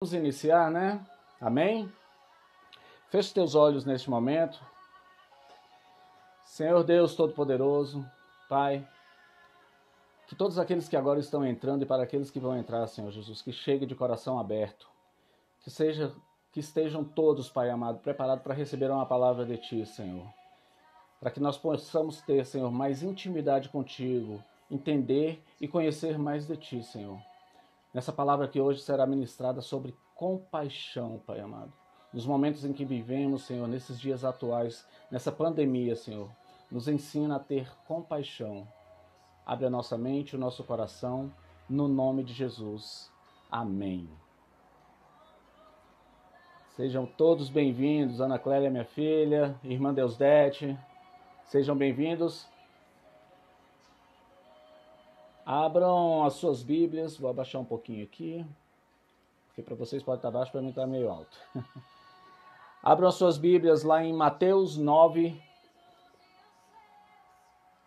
Vamos iniciar, né? Amém? Feche teus olhos neste momento. Senhor Deus Todo-Poderoso, Pai, que todos aqueles que agora estão entrando e para aqueles que vão entrar, Senhor Jesus, que chegue de coração aberto, que seja que estejam todos, Pai amado, preparados para receber uma palavra de Ti, Senhor. Para que nós possamos ter, Senhor, mais intimidade contigo, entender e conhecer mais de Ti, Senhor nessa palavra que hoje será ministrada sobre compaixão, Pai amado. Nos momentos em que vivemos, Senhor, nesses dias atuais, nessa pandemia, Senhor, nos ensina a ter compaixão. Abre a nossa mente, o nosso coração, no nome de Jesus. Amém. Sejam todos bem-vindos, Ana Clélia, minha filha, irmã Deusdete. Sejam bem-vindos. Abram as suas Bíblias, vou abaixar um pouquinho aqui, porque para vocês pode estar baixo, para mim está meio alto. Abram as suas Bíblias lá em Mateus 9,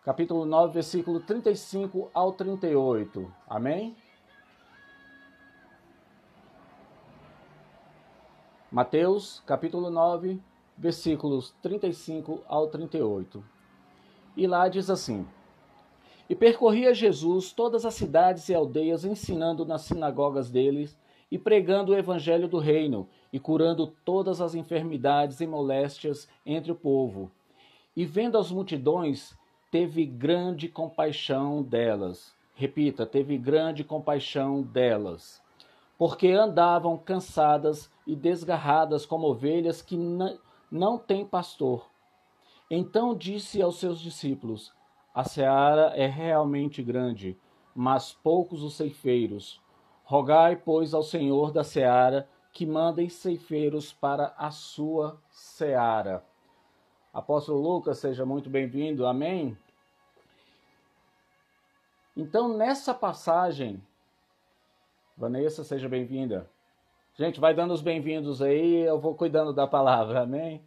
capítulo 9, versículo 35 ao 38. Amém? Mateus, capítulo 9, versículos 35 ao 38. E lá diz assim: e percorria Jesus todas as cidades e aldeias, ensinando nas sinagogas deles e pregando o evangelho do reino e curando todas as enfermidades e moléstias entre o povo. E vendo as multidões, teve grande compaixão delas. Repita, teve grande compaixão delas, porque andavam cansadas e desgarradas como ovelhas que não têm pastor. Então disse aos seus discípulos: a seara é realmente grande, mas poucos os ceifeiros. Rogai, pois, ao Senhor da seara que mandem ceifeiros para a sua seara. Apóstolo Lucas, seja muito bem-vindo. Amém. Então, nessa passagem, Vanessa, seja bem-vinda. Gente, vai dando os bem-vindos aí, eu vou cuidando da palavra, amém?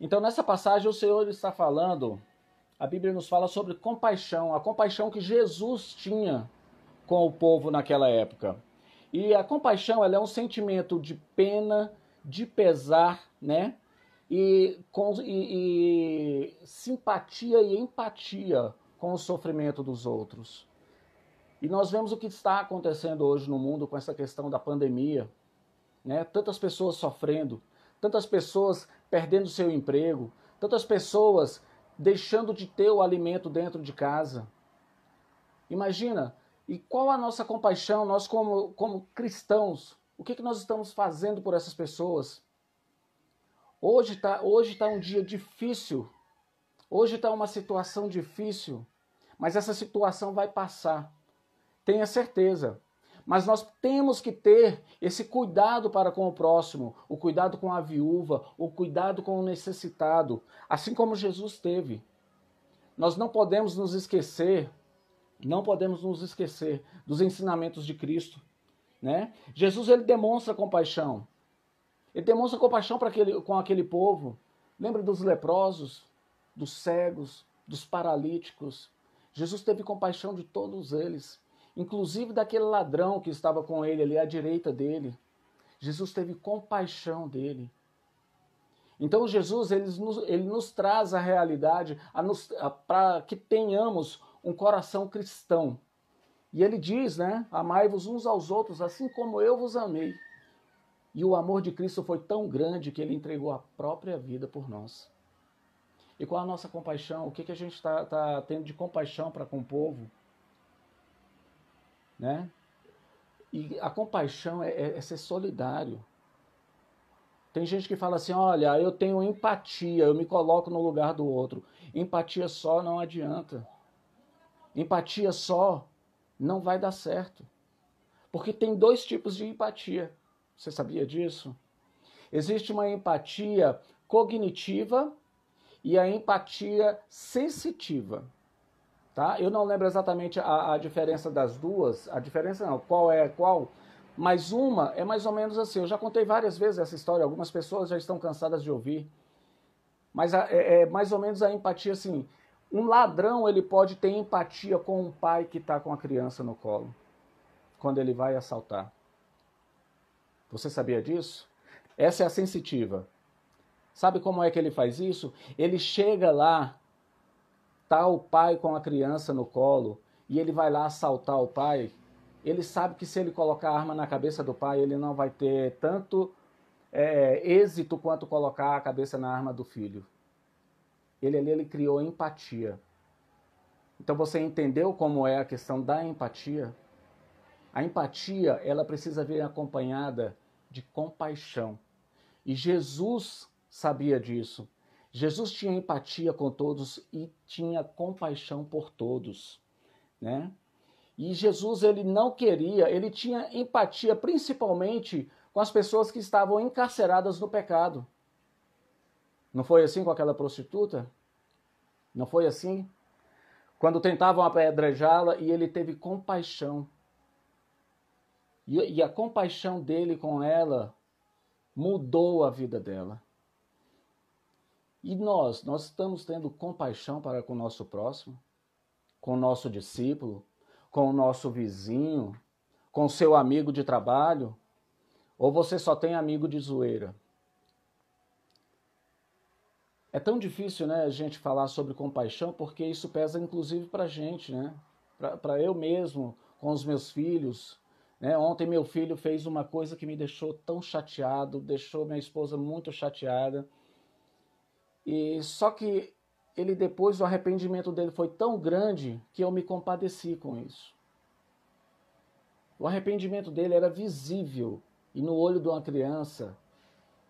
Então, nessa passagem, o Senhor está falando a Bíblia nos fala sobre compaixão, a compaixão que Jesus tinha com o povo naquela época. E a compaixão ela é um sentimento de pena, de pesar, né? E, com, e, e simpatia e empatia com o sofrimento dos outros. E nós vemos o que está acontecendo hoje no mundo com essa questão da pandemia, né? Tantas pessoas sofrendo, tantas pessoas perdendo seu emprego, tantas pessoas deixando de ter o alimento dentro de casa. Imagina, e qual a nossa compaixão, nós como, como cristãos, o que, que nós estamos fazendo por essas pessoas? Hoje está hoje tá um dia difícil, hoje está uma situação difícil, mas essa situação vai passar, tenha certeza. Mas nós temos que ter esse cuidado para com o próximo, o cuidado com a viúva, o cuidado com o necessitado, assim como Jesus teve. Nós não podemos nos esquecer, não podemos nos esquecer dos ensinamentos de Cristo, né? Jesus ele demonstra compaixão. Ele demonstra compaixão para aquele, com aquele povo. Lembra dos leprosos, dos cegos, dos paralíticos. Jesus teve compaixão de todos eles inclusive daquele ladrão que estava com ele ali à direita dele. Jesus teve compaixão dele. Então Jesus ele nos, ele nos traz a realidade para que tenhamos um coração cristão. E ele diz, né? Amai-vos uns aos outros, assim como eu vos amei. E o amor de Cristo foi tão grande que ele entregou a própria vida por nós. E qual a nossa compaixão? O que, que a gente está tá tendo de compaixão para com o povo? Né? E a compaixão é, é, é ser solidário. Tem gente que fala assim: olha, eu tenho empatia, eu me coloco no lugar do outro. Empatia só não adianta. Empatia só não vai dar certo. Porque tem dois tipos de empatia. Você sabia disso? Existe uma empatia cognitiva e a empatia sensitiva. Tá? Eu não lembro exatamente a, a diferença das duas, a diferença não, qual é qual, mas uma é mais ou menos assim. Eu já contei várias vezes essa história, algumas pessoas já estão cansadas de ouvir, mas é, é mais ou menos a empatia assim. Um ladrão ele pode ter empatia com um pai que está com a criança no colo, quando ele vai assaltar. Você sabia disso? Essa é a sensitiva. Sabe como é que ele faz isso? Ele chega lá, tá o pai com a criança no colo, e ele vai lá assaltar o pai. Ele sabe que se ele colocar a arma na cabeça do pai, ele não vai ter tanto é, êxito quanto colocar a cabeça na arma do filho. Ele ali ele criou empatia. Então você entendeu como é a questão da empatia? A empatia, ela precisa vir acompanhada de compaixão. E Jesus sabia disso. Jesus tinha empatia com todos e tinha compaixão por todos, né? E Jesus ele não queria, ele tinha empatia principalmente com as pessoas que estavam encarceradas no pecado. Não foi assim com aquela prostituta? Não foi assim? Quando tentavam apedrejá-la e ele teve compaixão. E, e a compaixão dele com ela mudou a vida dela. E nós, nós estamos tendo compaixão para com o nosso próximo, com o nosso discípulo, com o nosso vizinho, com o seu amigo de trabalho? Ou você só tem amigo de zoeira? É tão difícil, né, a gente falar sobre compaixão, porque isso pesa inclusive para a gente, né? Para eu mesmo, com os meus filhos. Né? Ontem meu filho fez uma coisa que me deixou tão chateado, deixou minha esposa muito chateada. E só que ele depois o arrependimento dele foi tão grande que eu me compadeci com isso. O arrependimento dele era visível e no olho de uma criança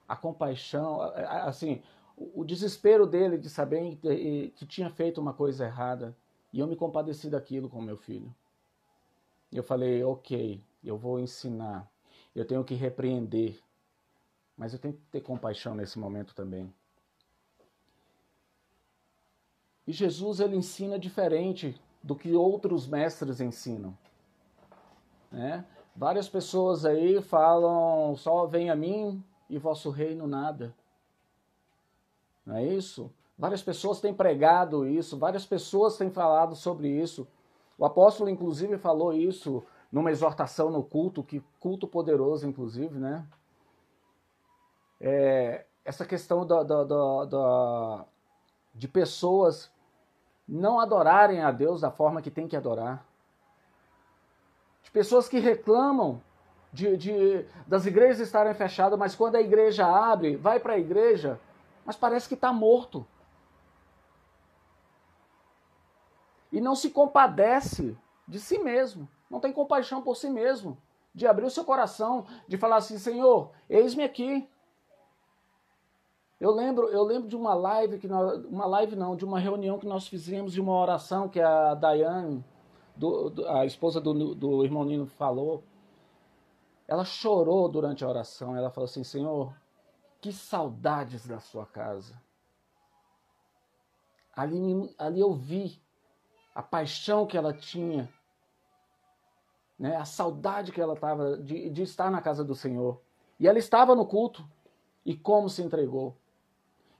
a compaixão, assim, o desespero dele de saber que tinha feito uma coisa errada. E eu me compadeci daquilo com meu filho. Eu falei, ok, eu vou ensinar, eu tenho que repreender, mas eu tenho que ter compaixão nesse momento também. E Jesus ele ensina diferente do que outros mestres ensinam. Né? Várias pessoas aí falam só vem a mim e vosso reino nada. Não é isso? Várias pessoas têm pregado isso, várias pessoas têm falado sobre isso. O apóstolo, inclusive, falou isso numa exortação no culto, que culto poderoso, inclusive, né? É, essa questão da, da, da, de pessoas não adorarem a Deus da forma que tem que adorar. De pessoas que reclamam de, de das igrejas estarem fechadas, mas quando a igreja abre, vai para a igreja, mas parece que está morto. E não se compadece de si mesmo, não tem compaixão por si mesmo, de abrir o seu coração, de falar assim: Senhor, eis-me aqui. Eu lembro, eu lembro de uma live que nós, uma live não, de uma reunião que nós fizemos de uma oração que a Daiane, do, do, a esposa do, do irmão Nino falou. Ela chorou durante a oração. Ela falou assim: Senhor, que saudades da sua casa. Ali, ali eu vi a paixão que ela tinha, né? a saudade que ela estava de, de estar na casa do Senhor. E ela estava no culto e como se entregou.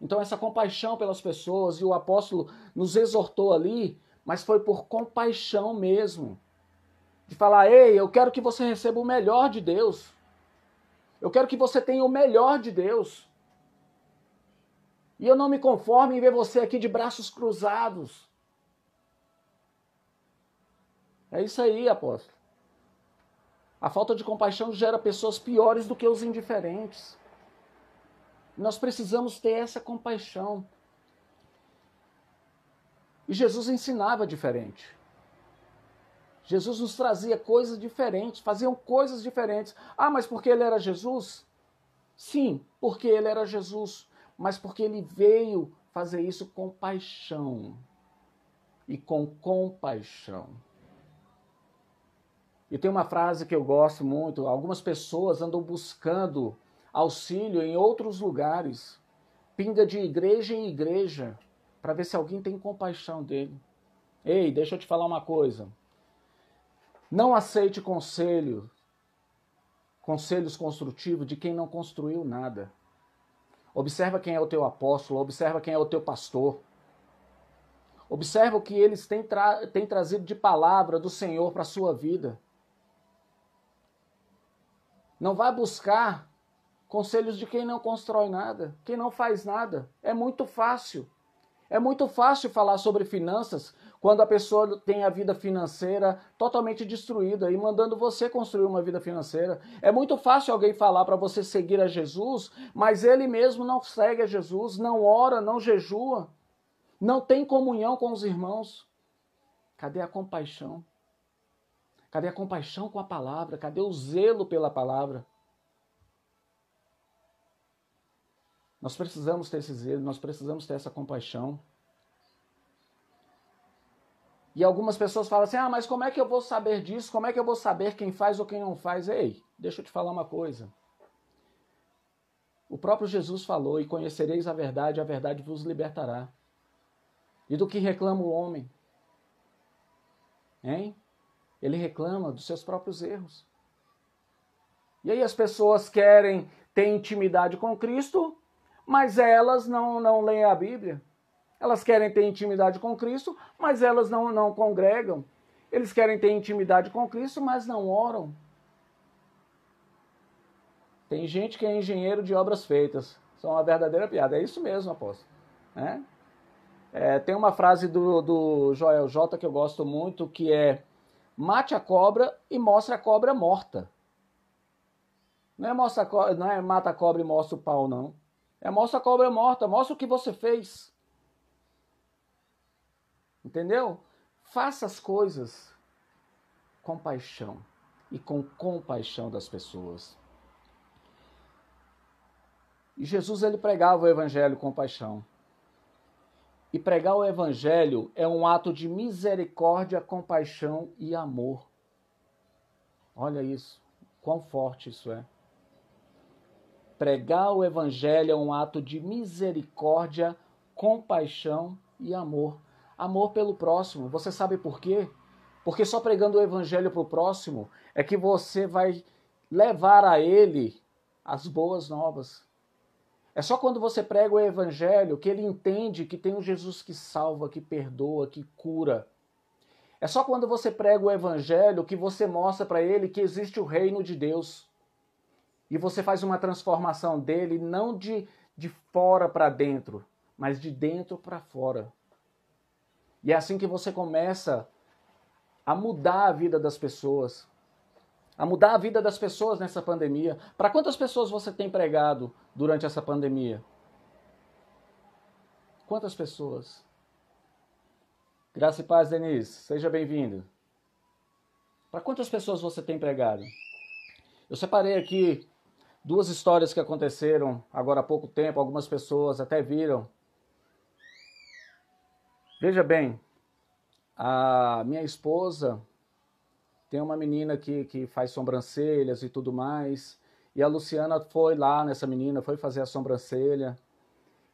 Então, essa compaixão pelas pessoas, e o apóstolo nos exortou ali, mas foi por compaixão mesmo. De falar, ei, eu quero que você receba o melhor de Deus. Eu quero que você tenha o melhor de Deus. E eu não me conformo em ver você aqui de braços cruzados. É isso aí, apóstolo. A falta de compaixão gera pessoas piores do que os indiferentes. Nós precisamos ter essa compaixão. E Jesus ensinava diferente. Jesus nos trazia coisas diferentes, faziam coisas diferentes. Ah, mas porque ele era Jesus? Sim, porque ele era Jesus, mas porque ele veio fazer isso com paixão e com compaixão. E tem uma frase que eu gosto muito: algumas pessoas andam buscando auxílio em outros lugares, pinga de igreja em igreja, para ver se alguém tem compaixão dele. Ei, deixa eu te falar uma coisa. Não aceite conselho, conselhos construtivos de quem não construiu nada. Observa quem é o teu apóstolo, observa quem é o teu pastor. Observa o que eles têm, tra têm trazido de palavra do Senhor para a sua vida. Não vai buscar conselhos de quem não constrói nada, quem não faz nada. É muito fácil. É muito fácil falar sobre finanças quando a pessoa tem a vida financeira totalmente destruída e mandando você construir uma vida financeira. É muito fácil alguém falar para você seguir a Jesus, mas ele mesmo não segue a Jesus, não ora, não jejua, não tem comunhão com os irmãos. Cadê a compaixão? Cadê a compaixão com a palavra? Cadê o zelo pela palavra? Nós precisamos ter esse zelo, nós precisamos ter essa compaixão. E algumas pessoas falam assim: ah, mas como é que eu vou saber disso? Como é que eu vou saber quem faz ou quem não faz? Ei, deixa eu te falar uma coisa. O próprio Jesus falou: e conhecereis a verdade, a verdade vos libertará. E do que reclama o homem? Hein? Ele reclama dos seus próprios erros. E aí as pessoas querem ter intimidade com Cristo, mas elas não, não leem a Bíblia. Elas querem ter intimidade com Cristo, mas elas não, não congregam. Eles querem ter intimidade com Cristo, mas não oram. Tem gente que é engenheiro de obras feitas. São uma verdadeira piada. É isso mesmo, apóstolo. Né? É, tem uma frase do, do Joel J que eu gosto muito, que é mate a cobra e mostre a cobra morta. Não é, mostra não é mata a cobra e mostra o pau, não. É mostra a cobra morta, mostra o que você fez. Entendeu? Faça as coisas com paixão e com compaixão das pessoas. E Jesus ele pregava o evangelho com paixão. E pregar o evangelho é um ato de misericórdia, compaixão e amor. Olha isso, quão forte isso é. Pregar o evangelho é um ato de misericórdia, compaixão e amor amor pelo próximo. Você sabe por quê? Porque só pregando o evangelho para o próximo é que você vai levar a ele as boas novas. É só quando você prega o evangelho que ele entende que tem um Jesus que salva, que perdoa, que cura. É só quando você prega o evangelho que você mostra para ele que existe o reino de Deus. E você faz uma transformação dele não de, de fora para dentro, mas de dentro para fora. E é assim que você começa a mudar a vida das pessoas. A mudar a vida das pessoas nessa pandemia. Para quantas pessoas você tem pregado durante essa pandemia? Quantas pessoas? Graça e paz, Denise. Seja bem-vindo. Para quantas pessoas você tem pregado? Eu separei aqui duas histórias que aconteceram agora há pouco tempo, algumas pessoas até viram Veja bem, a minha esposa tem uma menina que, que faz sobrancelhas e tudo mais. E a Luciana foi lá nessa menina, foi fazer a sobrancelha.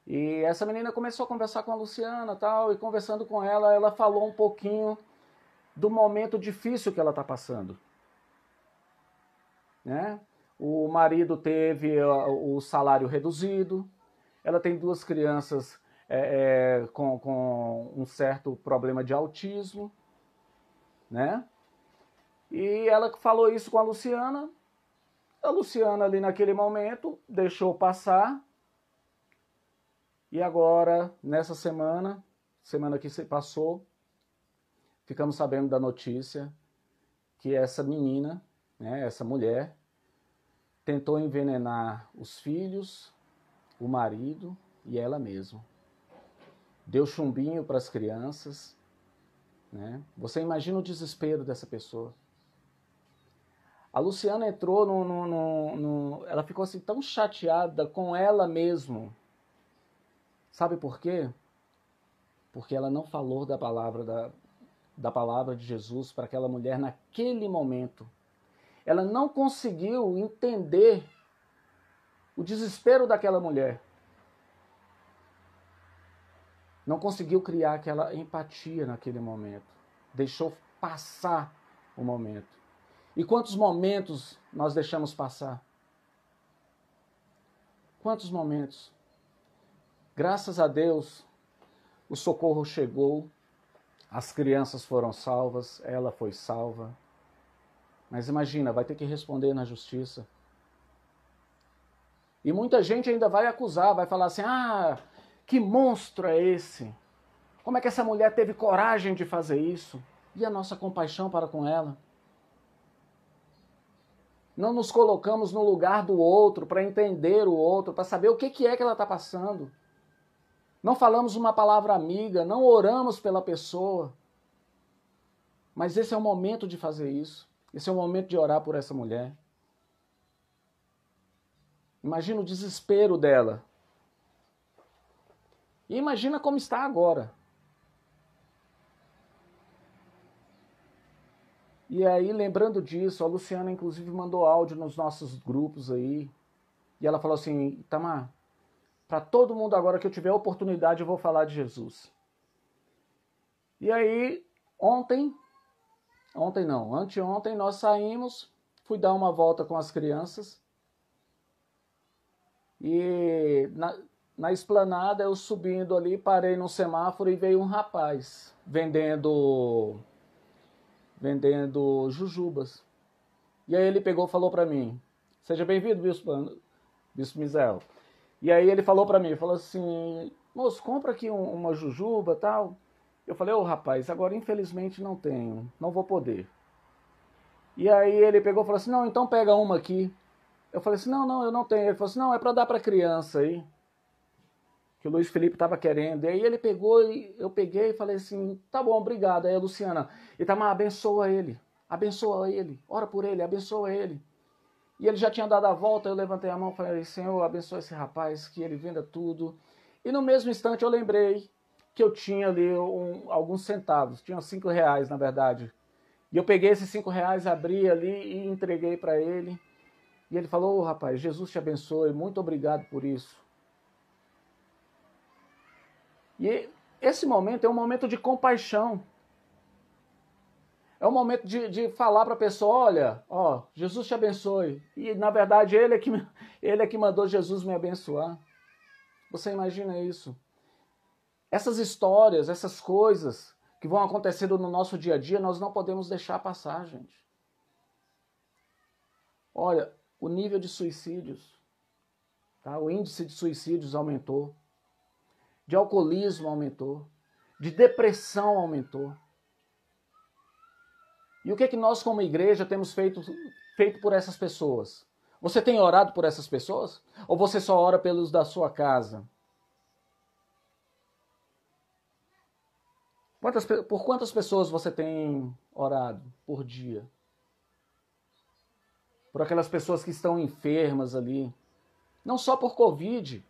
E essa menina começou a conversar com a Luciana tal, e conversando com ela, ela falou um pouquinho do momento difícil que ela está passando. Né? O marido teve o salário reduzido, ela tem duas crianças é, é, com, com um certo problema de autismo, né? E ela falou isso com a Luciana. A Luciana, ali naquele momento, deixou passar. E agora, nessa semana, semana que se passou, ficamos sabendo da notícia que essa menina, né, essa mulher, tentou envenenar os filhos, o marido e ela mesma deu chumbinho para as crianças. Né? Você imagina o desespero dessa pessoa. A Luciana entrou no, no, no, no, Ela ficou assim tão chateada com ela mesma. Sabe por quê? Porque ela não falou da palavra da, da palavra de Jesus para aquela mulher naquele momento. Ela não conseguiu entender o desespero daquela mulher não conseguiu criar aquela empatia naquele momento. Deixou passar o momento. E quantos momentos nós deixamos passar? Quantos momentos? Graças a Deus, o socorro chegou, as crianças foram salvas, ela foi salva. Mas imagina, vai ter que responder na justiça. E muita gente ainda vai acusar, vai falar assim: ah, que monstro é esse? Como é que essa mulher teve coragem de fazer isso? E a nossa compaixão para com ela? Não nos colocamos no lugar do outro para entender o outro, para saber o que, que é que ela está passando. Não falamos uma palavra amiga, não oramos pela pessoa. Mas esse é o momento de fazer isso. Esse é o momento de orar por essa mulher. Imagina o desespero dela. E imagina como está agora. E aí, lembrando disso, a Luciana inclusive mandou áudio nos nossos grupos aí. E ela falou assim: Tamar, para todo mundo agora que eu tiver oportunidade, eu vou falar de Jesus. E aí, ontem, ontem não, anteontem nós saímos, fui dar uma volta com as crianças. E na, na esplanada, eu subindo ali, parei no semáforo e veio um rapaz vendendo vendendo jujubas. E aí ele pegou falou para mim: "Seja bem-vindo, bispo, bispo Mizel". E aí ele falou para mim, falou assim: "Moço, compra aqui um, uma jujuba, tal". Eu falei: "Ô, oh, rapaz, agora infelizmente não tenho, não vou poder". E aí ele pegou e falou assim: "Não, então pega uma aqui". Eu falei assim: não, não, eu não tenho. Ele falou assim: não, é para dar para criança aí. Que o Luiz Felipe estava querendo. E aí ele pegou e eu peguei e falei assim: tá bom, obrigado. Aí a Luciana, Itamar, abençoa ele. Abençoa ele. Ora por ele, abençoa ele. E ele já tinha dado a volta, eu levantei a mão e falei: Senhor, abençoa esse rapaz, que ele venda tudo. E no mesmo instante eu lembrei que eu tinha ali um, alguns centavos, tinha cinco reais na verdade. E eu peguei esses cinco reais, abri ali e entreguei para ele. E ele falou: oh, rapaz, Jesus te abençoe, muito obrigado por isso. E esse momento é um momento de compaixão. É um momento de, de falar para a pessoa: olha, ó, Jesus te abençoe. E na verdade ele é, que, ele é que mandou Jesus me abençoar. Você imagina isso? Essas histórias, essas coisas que vão acontecendo no nosso dia a dia, nós não podemos deixar passar, gente. Olha, o nível de suicídios, tá? o índice de suicídios aumentou, de alcoolismo aumentou, de depressão aumentou. E o que, é que nós, como igreja, temos feito, feito por essas pessoas? Você tem orado por essas pessoas? Ou você só ora pelos da sua casa? Quantas, por quantas pessoas você tem orado por dia? por aquelas pessoas que estão enfermas ali. Não só por Covid,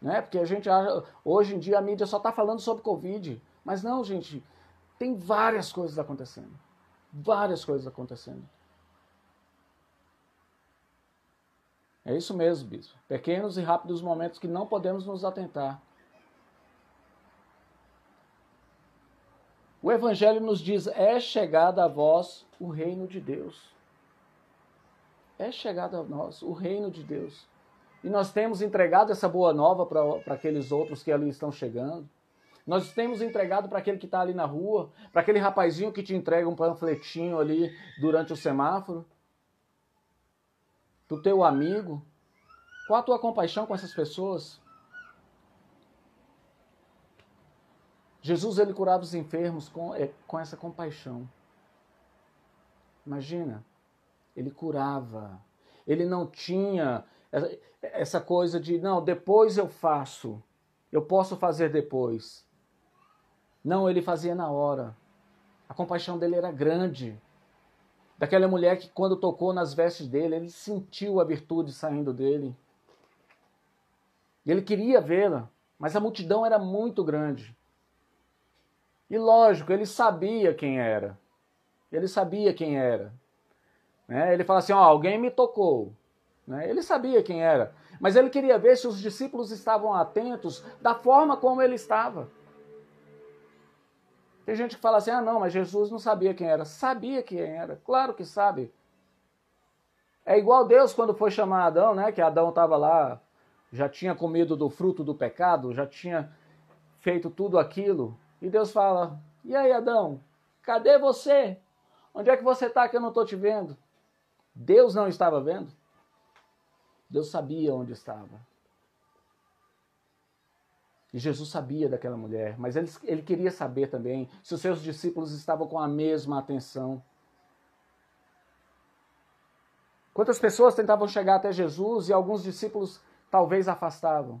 né? Porque a gente hoje em dia a mídia só está falando sobre Covid, mas não, gente, tem várias coisas acontecendo, várias coisas acontecendo. É isso mesmo, bispo. Pequenos e rápidos momentos que não podemos nos atentar. O Evangelho nos diz: é chegada a vós o reino de Deus é chegado a nós, o reino de Deus. E nós temos entregado essa boa nova para aqueles outros que ali estão chegando. Nós temos entregado para aquele que está ali na rua, para aquele rapazinho que te entrega um panfletinho ali durante o semáforo, do teu amigo. Qual a tua compaixão com essas pessoas? Jesus ele curava os enfermos com, é, com essa compaixão. Imagina, ele curava. Ele não tinha essa coisa de, não, depois eu faço. Eu posso fazer depois. Não, ele fazia na hora. A compaixão dele era grande. Daquela mulher que, quando tocou nas vestes dele, ele sentiu a virtude saindo dele. Ele queria vê-la, mas a multidão era muito grande. E lógico, ele sabia quem era. Ele sabia quem era. Né? Ele fala assim: ó, alguém me tocou. Né? Ele sabia quem era, mas ele queria ver se os discípulos estavam atentos da forma como ele estava. Tem gente que fala assim: ah, não, mas Jesus não sabia quem era. Sabia quem era, claro que sabe. É igual Deus quando foi chamar Adão, né? Que Adão estava lá, já tinha comido do fruto do pecado, já tinha feito tudo aquilo. E Deus fala: E aí, Adão, cadê você? Onde é que você está que eu não estou te vendo? Deus não estava vendo? Deus sabia onde estava. E Jesus sabia daquela mulher, mas ele, ele queria saber também se os seus discípulos estavam com a mesma atenção. Quantas pessoas tentavam chegar até Jesus e alguns discípulos talvez afastavam,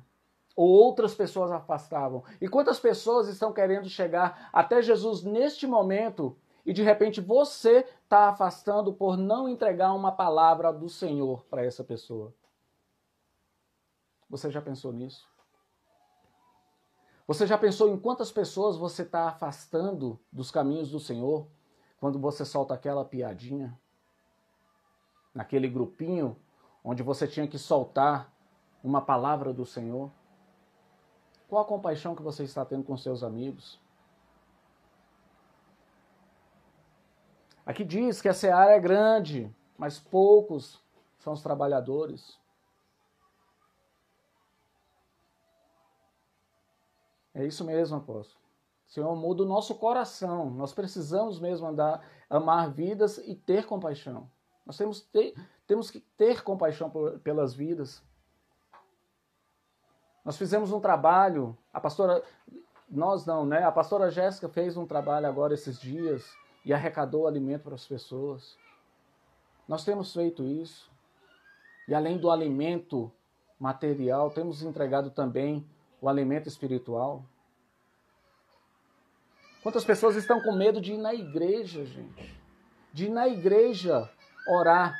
ou outras pessoas afastavam. E quantas pessoas estão querendo chegar até Jesus neste momento e de repente você está afastando por não entregar uma palavra do Senhor para essa pessoa? Você já pensou nisso? Você já pensou em quantas pessoas você está afastando dos caminhos do Senhor quando você solta aquela piadinha? Naquele grupinho onde você tinha que soltar uma palavra do Senhor? Qual a compaixão que você está tendo com seus amigos? Aqui diz que a seara é grande, mas poucos são os trabalhadores. É isso mesmo, apóstolo. Senhor, muda o nosso coração. Nós precisamos mesmo andar, amar vidas e ter compaixão. Nós temos, ter, temos que ter compaixão por, pelas vidas. Nós fizemos um trabalho, a pastora, nós não, né? A pastora Jéssica fez um trabalho agora esses dias e arrecadou alimento para as pessoas. Nós temos feito isso. E além do alimento material, temos entregado também o alimento espiritual. Quantas pessoas estão com medo de ir na igreja, gente? De ir na igreja orar.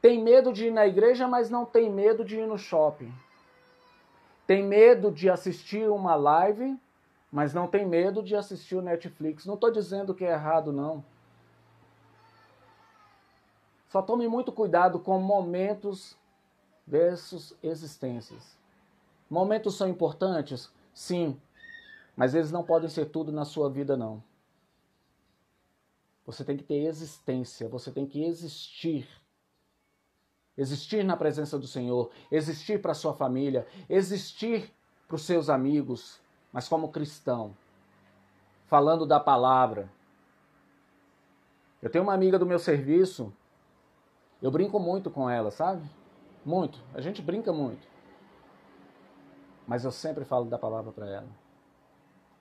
Tem medo de ir na igreja, mas não tem medo de ir no shopping. Tem medo de assistir uma live, mas não tem medo de assistir o Netflix. Não estou dizendo que é errado, não. Só tome muito cuidado com momentos versus existências. Momentos são importantes? Sim. Mas eles não podem ser tudo na sua vida, não. Você tem que ter existência, você tem que existir. Existir na presença do Senhor, existir para sua família, existir para os seus amigos, mas como cristão, falando da palavra. Eu tenho uma amiga do meu serviço, eu brinco muito com ela, sabe? Muito. A gente brinca muito. Mas eu sempre falo da palavra para ela.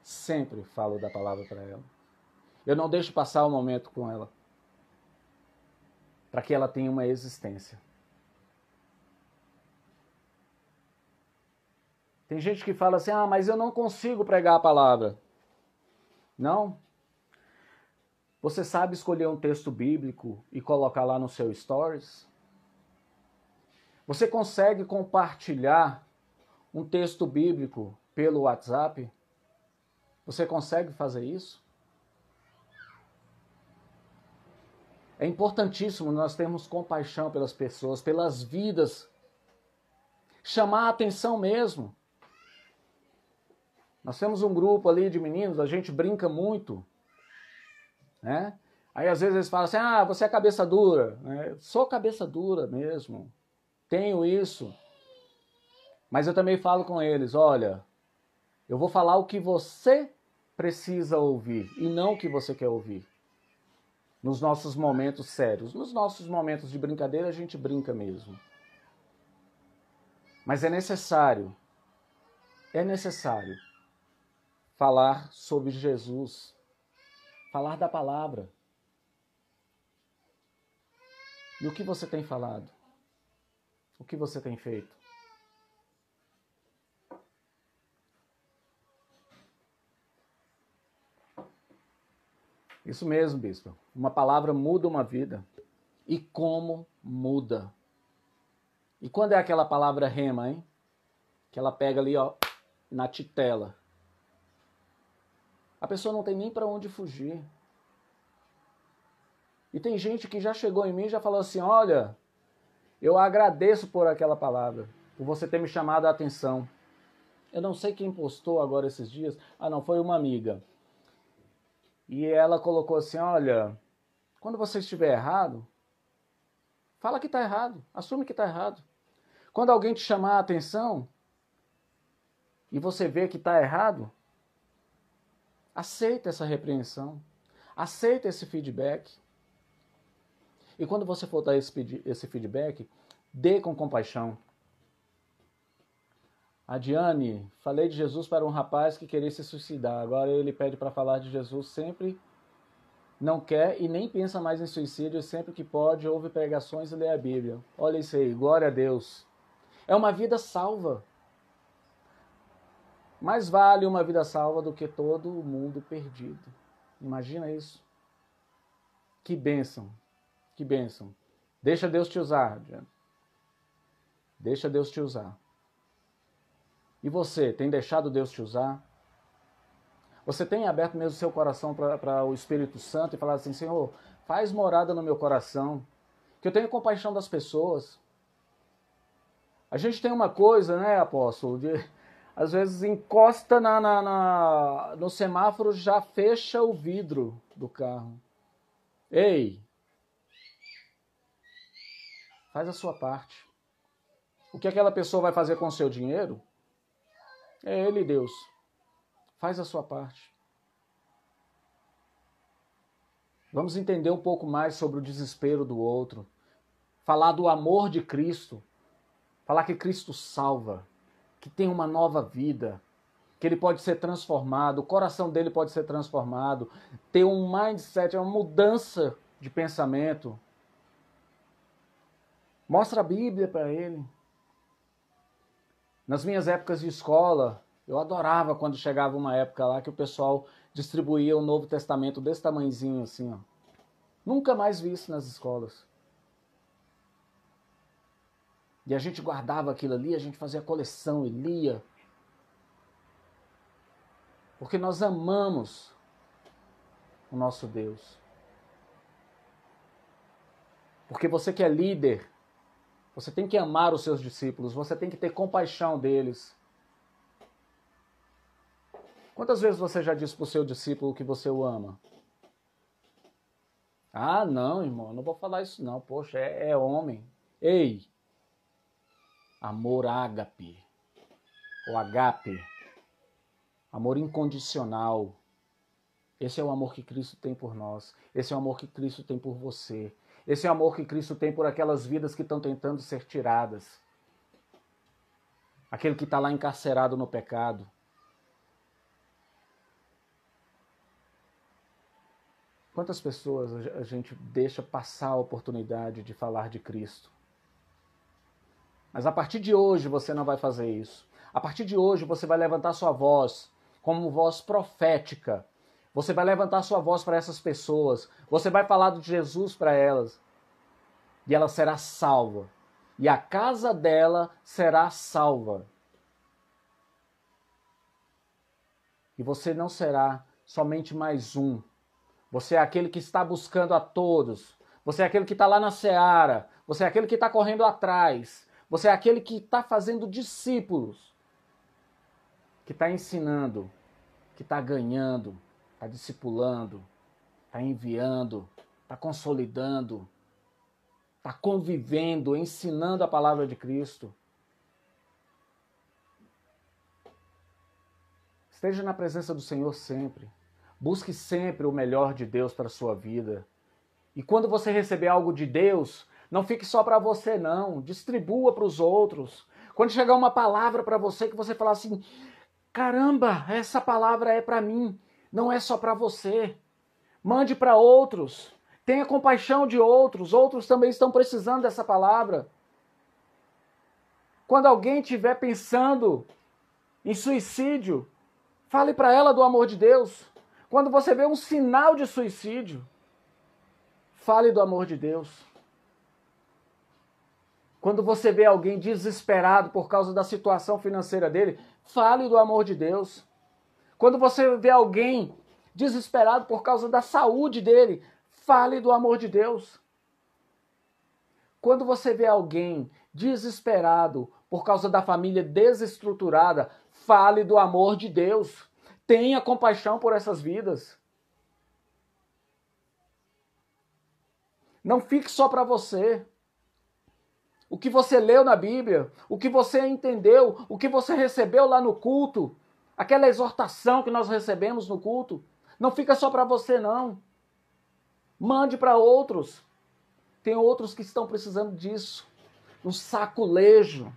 Sempre falo da palavra para ela. Eu não deixo passar o momento com ela. Para que ela tenha uma existência. Tem gente que fala assim: ah, mas eu não consigo pregar a palavra. Não. Você sabe escolher um texto bíblico e colocar lá no seu stories? Você consegue compartilhar um texto bíblico pelo WhatsApp? Você consegue fazer isso? É importantíssimo nós termos compaixão pelas pessoas, pelas vidas. Chamar a atenção mesmo. Nós temos um grupo ali de meninos, a gente brinca muito, né? Aí às vezes eles falam assim: ah, você é cabeça dura. É, sou cabeça dura mesmo, tenho isso. Mas eu também falo com eles: olha, eu vou falar o que você precisa ouvir e não o que você quer ouvir. Nos nossos momentos sérios, nos nossos momentos de brincadeira, a gente brinca mesmo. Mas é necessário, é necessário falar sobre Jesus, falar da palavra. E o que você tem falado? O que você tem feito? Isso mesmo, bispo. Uma palavra muda uma vida. E como muda? E quando é aquela palavra rema, hein? Que ela pega ali, ó, na titela. A pessoa não tem nem para onde fugir. E tem gente que já chegou em mim e já falou assim: olha, eu agradeço por aquela palavra, por você ter me chamado a atenção. Eu não sei quem postou agora esses dias. Ah, não, foi uma amiga. E ela colocou assim: olha, quando você estiver errado, fala que está errado, assume que está errado. Quando alguém te chamar a atenção e você vê que está errado, aceita essa repreensão, aceita esse feedback. E quando você for dar esse, feedback, Dê com compaixão. A Diane, falei de Jesus para um rapaz que queria se suicidar. Agora ele pede para falar de Jesus sempre. Não quer e nem pensa mais em suicídio. Sempre que pode, ouve pregações e lê a Bíblia. Olha isso aí, glória a Deus. É uma vida salva. Mais vale uma vida salva do que todo o mundo perdido. Imagina isso. Que bênção. Que bênção. Deixa Deus te usar, Diana. Deixa Deus te usar. E você, tem deixado Deus te usar? Você tem aberto mesmo seu coração para o Espírito Santo e falado assim: Senhor, faz morada no meu coração, que eu tenha compaixão das pessoas. A gente tem uma coisa, né, apóstolo, de às vezes encosta na, na, na, no semáforo, já fecha o vidro do carro. Ei, faz a sua parte. O que aquela pessoa vai fazer com o seu dinheiro? É ele, Deus. Faz a sua parte. Vamos entender um pouco mais sobre o desespero do outro. Falar do amor de Cristo. Falar que Cristo salva que tem uma nova vida, que ele pode ser transformado, o coração dele pode ser transformado, ter um mindset, uma mudança de pensamento. Mostra a Bíblia para ele. Nas minhas épocas de escola, eu adorava quando chegava uma época lá que o pessoal distribuía o Novo Testamento desse tamanhozinho assim, ó. Nunca mais vi isso nas escolas. E a gente guardava aquilo ali, a gente fazia coleção e lia. Porque nós amamos o nosso Deus. Porque você que é líder, você tem que amar os seus discípulos, você tem que ter compaixão deles. Quantas vezes você já disse para o seu discípulo que você o ama? Ah, não, irmão, não vou falar isso não. Poxa, é, é homem. Ei, amor ágape, ou agape, amor incondicional. Esse é o amor que Cristo tem por nós. Esse é o amor que Cristo tem por você. Esse é o amor que Cristo tem por aquelas vidas que estão tentando ser tiradas. Aquele que está lá encarcerado no pecado. Quantas pessoas a gente deixa passar a oportunidade de falar de Cristo? Mas a partir de hoje você não vai fazer isso. A partir de hoje você vai levantar sua voz como voz profética. Você vai levantar sua voz para essas pessoas. Você vai falar de Jesus para elas. E ela será salva. E a casa dela será salva. E você não será somente mais um. Você é aquele que está buscando a todos. Você é aquele que está lá na seara. Você é aquele que está correndo atrás. Você é aquele que está fazendo discípulos, que está ensinando, que está ganhando, está discipulando, está enviando, está consolidando, está convivendo, ensinando a palavra de Cristo. Esteja na presença do Senhor sempre. Busque sempre o melhor de Deus para a sua vida. E quando você receber algo de Deus, não fique só para você, não. Distribua para os outros. Quando chegar uma palavra para você que você falar assim: caramba, essa palavra é para mim, não é só para você. Mande para outros. Tenha compaixão de outros. Outros também estão precisando dessa palavra. Quando alguém estiver pensando em suicídio, fale para ela do amor de Deus. Quando você vê um sinal de suicídio, fale do amor de Deus. Quando você vê alguém desesperado por causa da situação financeira dele, fale do amor de Deus. Quando você vê alguém desesperado por causa da saúde dele, fale do amor de Deus. Quando você vê alguém desesperado por causa da família desestruturada, fale do amor de Deus. Tenha compaixão por essas vidas. Não fique só para você o que você leu na Bíblia, o que você entendeu, o que você recebeu lá no culto, aquela exortação que nós recebemos no culto, não fica só para você não. Mande para outros. Tem outros que estão precisando disso. no saculejo.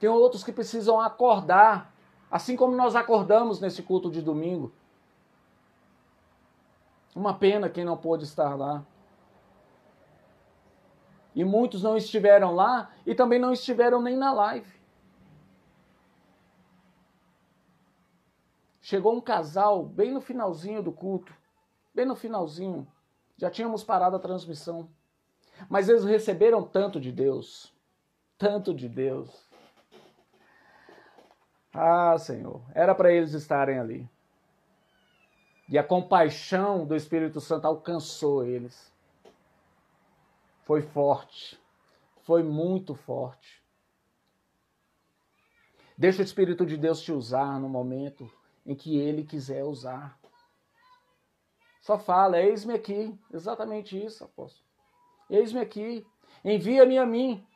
Tem outros que precisam acordar, assim como nós acordamos nesse culto de domingo. Uma pena quem não pôde estar lá. E muitos não estiveram lá e também não estiveram nem na live. Chegou um casal bem no finalzinho do culto, bem no finalzinho. Já tínhamos parado a transmissão. Mas eles receberam tanto de Deus, tanto de Deus. Ah, Senhor, era para eles estarem ali. E a compaixão do Espírito Santo alcançou eles. Foi forte, foi muito forte. Deixa o Espírito de Deus te usar no momento em que ele quiser usar. Só fala, eis-me aqui. Exatamente isso, apóstolo. Eis-me aqui. Envia-me a mim.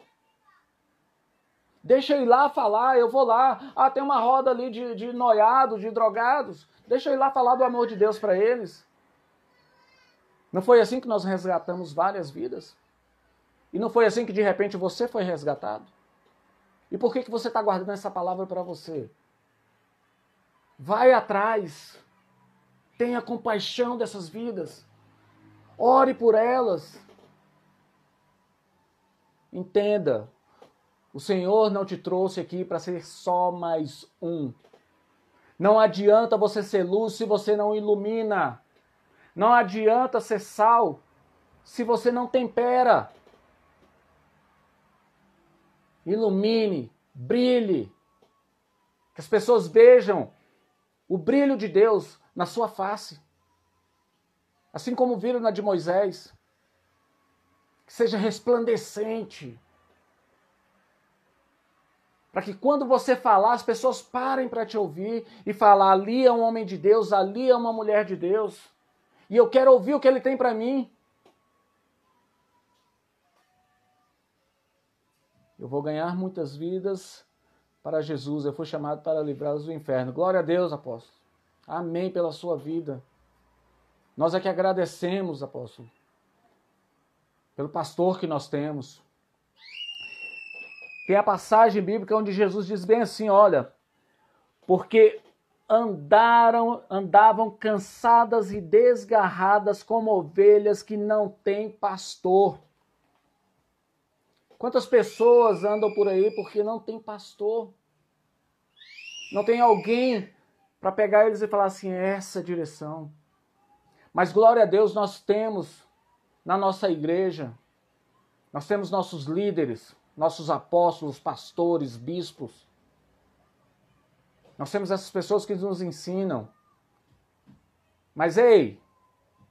Deixa eu ir lá falar, eu vou lá. Ah, tem uma roda ali de, de noiados, de drogados. Deixa eu ir lá falar do amor de Deus para eles. Não foi assim que nós resgatamos várias vidas? E não foi assim que de repente você foi resgatado? E por que, que você está guardando essa palavra para você? Vai atrás. Tenha compaixão dessas vidas. Ore por elas. Entenda, o Senhor não te trouxe aqui para ser só mais um. Não adianta você ser luz se você não ilumina. Não adianta ser sal se você não tempera. Ilumine, brilhe. Que as pessoas vejam o brilho de Deus na sua face. Assim como viram na de Moisés. Que seja resplandecente. Para que quando você falar, as pessoas parem para te ouvir e falar: ali é um homem de Deus, ali é uma mulher de Deus. E eu quero ouvir o que ele tem para mim. Eu vou ganhar muitas vidas para Jesus. Eu fui chamado para livrá-los do inferno. Glória a Deus, apóstolo. Amém pela sua vida. Nós é que agradecemos, apóstolo, pelo pastor que nós temos. Tem a passagem bíblica onde Jesus diz bem assim, olha, porque andaram, andavam cansadas e desgarradas como ovelhas que não têm pastor. Quantas pessoas andam por aí porque não tem pastor? Não tem alguém para pegar eles e falar assim, é essa direção. Mas glória a Deus, nós temos na nossa igreja, nós temos nossos líderes, nossos apóstolos, pastores, bispos. Nós temos essas pessoas que nos ensinam. Mas ei,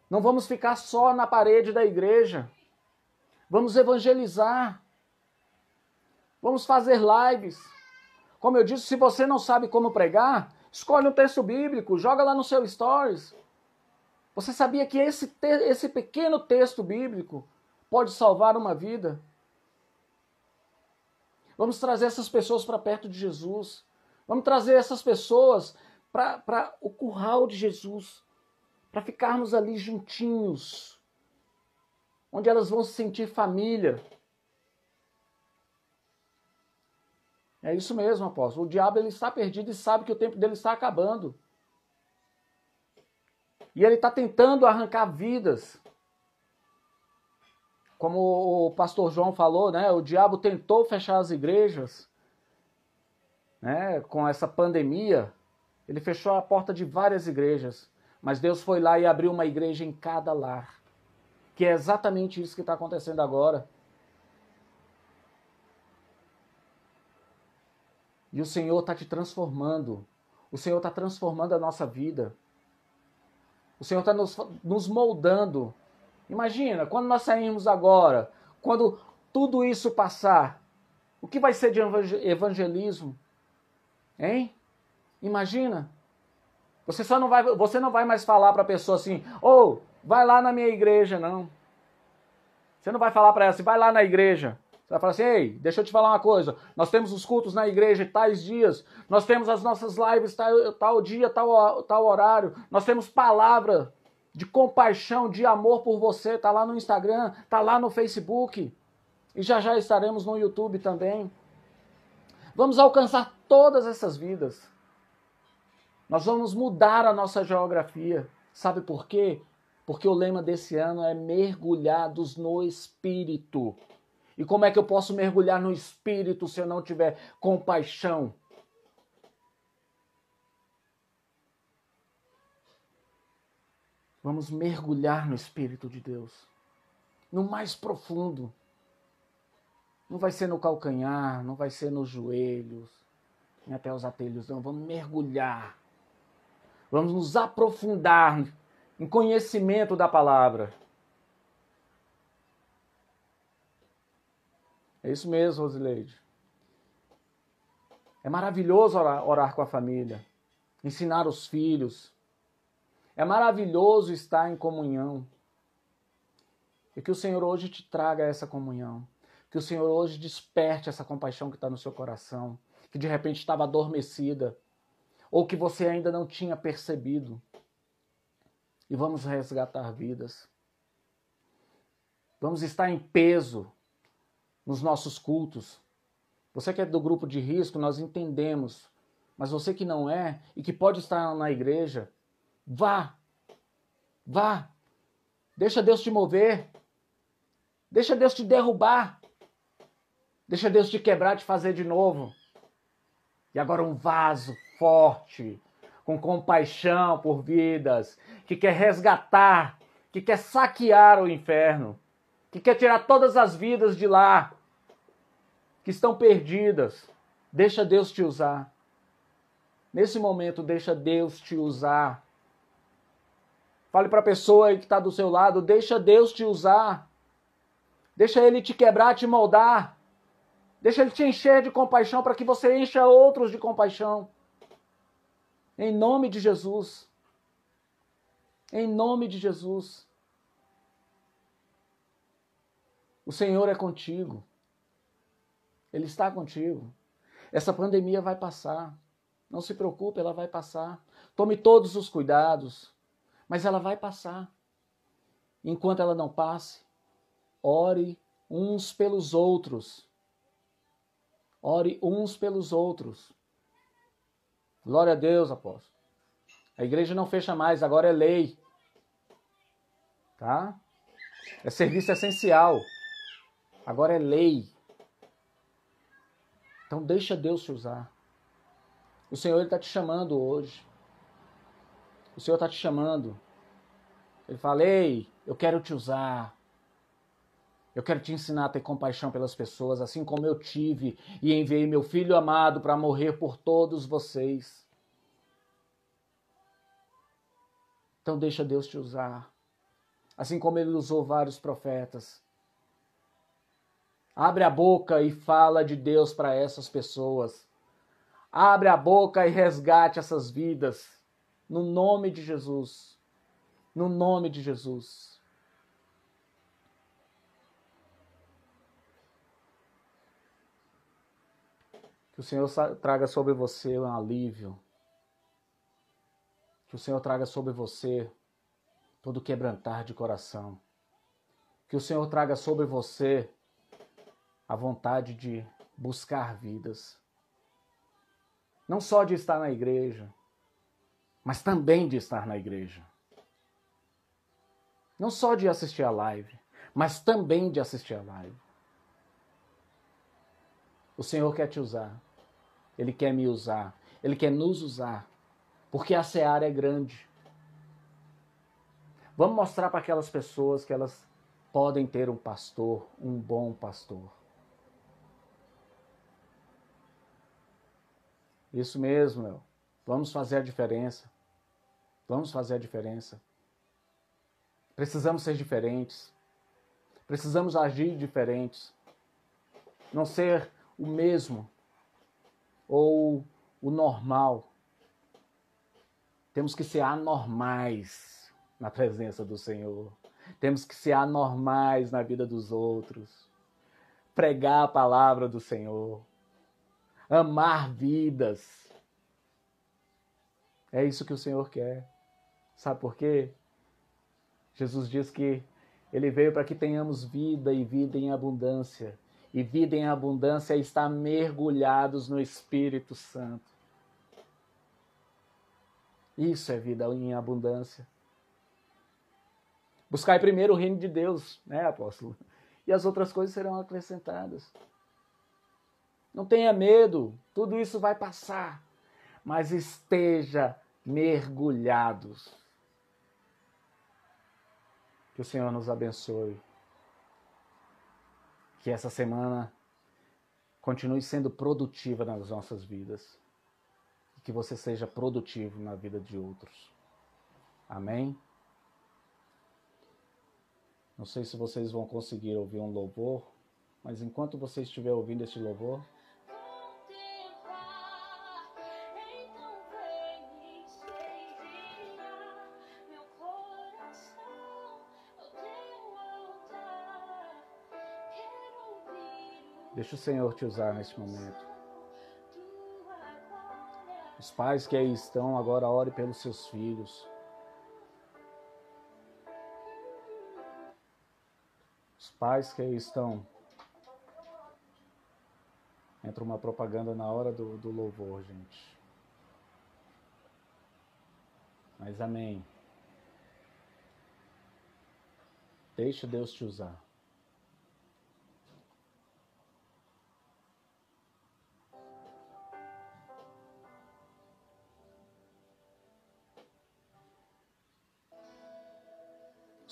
não vamos ficar só na parede da igreja. Vamos evangelizar. Vamos fazer lives. Como eu disse, se você não sabe como pregar, escolhe um texto bíblico, joga lá no seu stories. Você sabia que esse, esse pequeno texto bíblico pode salvar uma vida? Vamos trazer essas pessoas para perto de Jesus. Vamos trazer essas pessoas para o curral de Jesus. Para ficarmos ali juntinhos. Onde elas vão se sentir família. É isso mesmo, apóstolo. O diabo ele está perdido e sabe que o tempo dele está acabando. E ele está tentando arrancar vidas. Como o pastor João falou, né? O diabo tentou fechar as igrejas, né? Com essa pandemia, ele fechou a porta de várias igrejas, mas Deus foi lá e abriu uma igreja em cada lar. Que é exatamente isso que está acontecendo agora. E o Senhor está te transformando. O Senhor está transformando a nossa vida. O Senhor está nos, nos moldando. Imagina, quando nós sairmos agora, quando tudo isso passar, o que vai ser de evangelismo? Hein? Imagina. Você só não vai, você não vai mais falar para a pessoa assim: "Ou, oh, vai lá na minha igreja", não. Você não vai falar para ela assim: "Vai lá na igreja". Você vai falar assim: ei, deixa eu te falar uma coisa. Nós temos os cultos na igreja tais dias. Nós temos as nossas lives tal, tal dia, tal, tal horário. Nós temos palavra de compaixão, de amor por você. Tá lá no Instagram, tá lá no Facebook. E já já estaremos no YouTube também. Vamos alcançar todas essas vidas. Nós vamos mudar a nossa geografia. Sabe por quê? Porque o lema desse ano é mergulhados no Espírito. E como é que eu posso mergulhar no Espírito se eu não tiver compaixão? Vamos mergulhar no Espírito de Deus, no mais profundo. Não vai ser no calcanhar, não vai ser nos joelhos, nem até os atelhos, não. Vamos mergulhar. Vamos nos aprofundar em conhecimento da palavra. É isso mesmo, Rosileide. É maravilhoso orar, orar com a família, ensinar os filhos, é maravilhoso estar em comunhão. E que o Senhor hoje te traga essa comunhão. Que o Senhor hoje desperte essa compaixão que está no seu coração, que de repente estava adormecida, ou que você ainda não tinha percebido. E vamos resgatar vidas. Vamos estar em peso nos nossos cultos. Você que é do grupo de risco, nós entendemos. Mas você que não é e que pode estar na igreja, Vá. Vá. Deixa Deus te mover. Deixa Deus te derrubar. Deixa Deus te quebrar, te fazer de novo. E agora um vaso forte, com compaixão por vidas, que quer resgatar, que quer saquear o inferno, que quer tirar todas as vidas de lá, que estão perdidas. Deixa Deus te usar. Nesse momento, deixa Deus te usar. Fale para a pessoa que está do seu lado, deixa Deus te usar. Deixa Ele te quebrar, te moldar. Deixa Ele te encher de compaixão para que você encha outros de compaixão. Em nome de Jesus. Em nome de Jesus. O Senhor é contigo. Ele está contigo. Essa pandemia vai passar. Não se preocupe, ela vai passar. Tome todos os cuidados. Mas ela vai passar. Enquanto ela não passe, ore uns pelos outros. Ore uns pelos outros. Glória a Deus, apóstolo. A igreja não fecha mais, agora é lei. Tá? É serviço essencial. Agora é lei. Então deixa Deus te usar. O Senhor está te chamando hoje. O Senhor está te chamando. Ele fala: Ei, eu quero te usar. Eu quero te ensinar a ter compaixão pelas pessoas, assim como eu tive e enviei meu filho amado para morrer por todos vocês. Então deixa Deus te usar. Assim como ele usou vários profetas. Abre a boca e fala de Deus para essas pessoas. Abre a boca e resgate essas vidas. No nome de Jesus. No nome de Jesus. Que o Senhor traga sobre você um alívio. Que o Senhor traga sobre você todo quebrantar de coração. Que o Senhor traga sobre você a vontade de buscar vidas. Não só de estar na igreja, mas também de estar na igreja. Não só de assistir a live, mas também de assistir a live. O Senhor quer te usar. Ele quer me usar. Ele quer nos usar. Porque a seara é grande. Vamos mostrar para aquelas pessoas que elas podem ter um pastor, um bom pastor. Isso mesmo, meu. Vamos fazer a diferença. Vamos fazer a diferença. Precisamos ser diferentes. Precisamos agir diferentes. Não ser o mesmo ou o normal. Temos que ser anormais na presença do Senhor. Temos que ser anormais na vida dos outros. Pregar a palavra do Senhor. Amar vidas. É isso que o Senhor quer. Sabe por quê? Jesus diz que ele veio para que tenhamos vida e vida em abundância. E vida em abundância é estar mergulhados no Espírito Santo. Isso é vida em abundância. Buscai primeiro o reino de Deus, né, apóstolo? E as outras coisas serão acrescentadas. Não tenha medo, tudo isso vai passar, mas esteja mergulhados. Que o Senhor nos abençoe. Que essa semana continue sendo produtiva nas nossas vidas. E que você seja produtivo na vida de outros. Amém? Não sei se vocês vão conseguir ouvir um louvor, mas enquanto você estiver ouvindo este louvor, Deixa o Senhor te usar neste momento. Os pais que aí estão, agora ore pelos seus filhos. pais que aí estão. Entra uma propaganda na hora do, do louvor, gente. Mas amém. Deixa Deus te usar.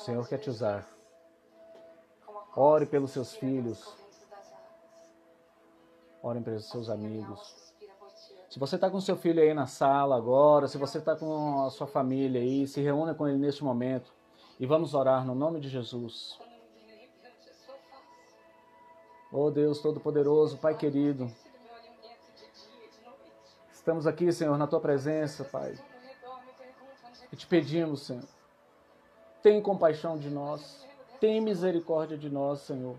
Senhor quer te usar. Ore pelos seus filhos. Ore pelos seus amigos. Se você está com seu filho aí na sala agora, se você está com a sua família aí, se reúna com ele neste momento e vamos orar no nome de Jesus. Oh Deus Todo-Poderoso, Pai querido, estamos aqui, Senhor, na tua presença, Pai. E te pedimos, Senhor, tem compaixão de nós. Tem misericórdia de nós, Senhor.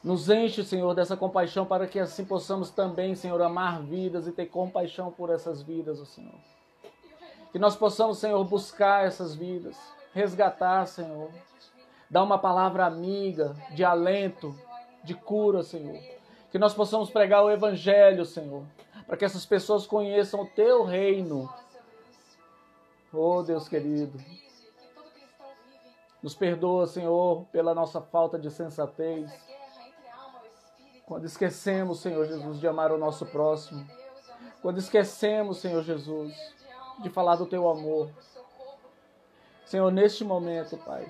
Nos enche, Senhor, dessa compaixão para que assim possamos também, Senhor, amar vidas e ter compaixão por essas vidas, ó Senhor. Que nós possamos, Senhor, buscar essas vidas, resgatar, Senhor. Dar uma palavra amiga, de alento, de cura, Senhor. Que nós possamos pregar o Evangelho, Senhor, para que essas pessoas conheçam o Teu reino. Oh, Deus querido, nos perdoa, Senhor, pela nossa falta de sensatez. Quando esquecemos, Senhor Jesus, de amar o nosso próximo. Quando esquecemos, Senhor Jesus, de falar do teu amor. Senhor, neste momento, Pai.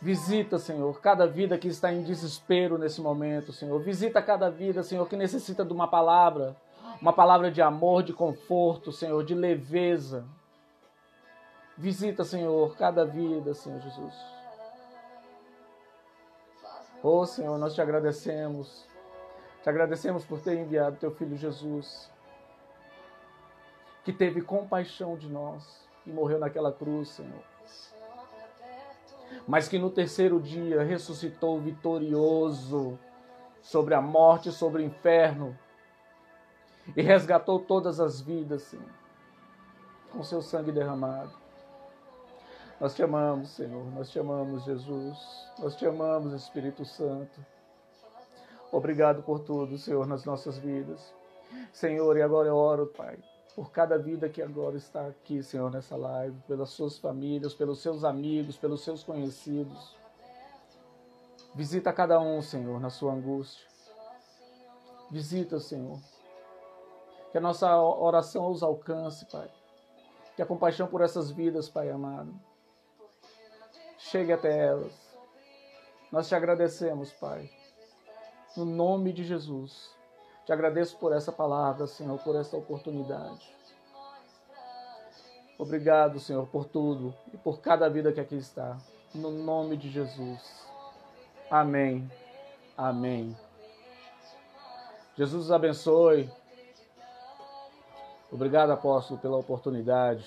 Visita, Senhor, cada vida que está em desespero nesse momento, Senhor. Visita cada vida, Senhor, que necessita de uma palavra, uma palavra de amor, de conforto, Senhor, de leveza, Visita, Senhor, cada vida, Senhor Jesus. Oh, Senhor, nós te agradecemos. Te agradecemos por ter enviado teu filho Jesus, que teve compaixão de nós e morreu naquela cruz, Senhor. Mas que no terceiro dia ressuscitou vitorioso sobre a morte, sobre o inferno e resgatou todas as vidas, Senhor, com seu sangue derramado. Nós te amamos, Senhor. Nós te amamos, Jesus. Nós te amamos, Espírito Santo. Obrigado por tudo, Senhor, nas nossas vidas. Senhor, e agora eu oro, Pai, por cada vida que agora está aqui, Senhor, nessa live, pelas suas famílias, pelos seus amigos, pelos seus conhecidos. Visita cada um, Senhor, na sua angústia. Visita, Senhor. Que a nossa oração os alcance, Pai. Que a compaixão por essas vidas, Pai amado, chegue até elas. Nós te agradecemos, Pai, no nome de Jesus. Te agradeço por essa palavra, Senhor, por essa oportunidade. Obrigado, Senhor, por tudo e por cada vida que aqui está. No nome de Jesus. Amém. Amém. Jesus os abençoe. Obrigado, apóstolo, pela oportunidade.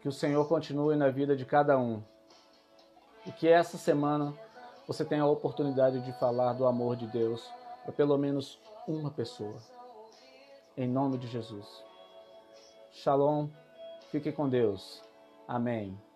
Que o Senhor continue na vida de cada um. E que essa semana você tenha a oportunidade de falar do amor de Deus para pelo menos uma pessoa. Em nome de Jesus. Shalom. Fique com Deus. Amém.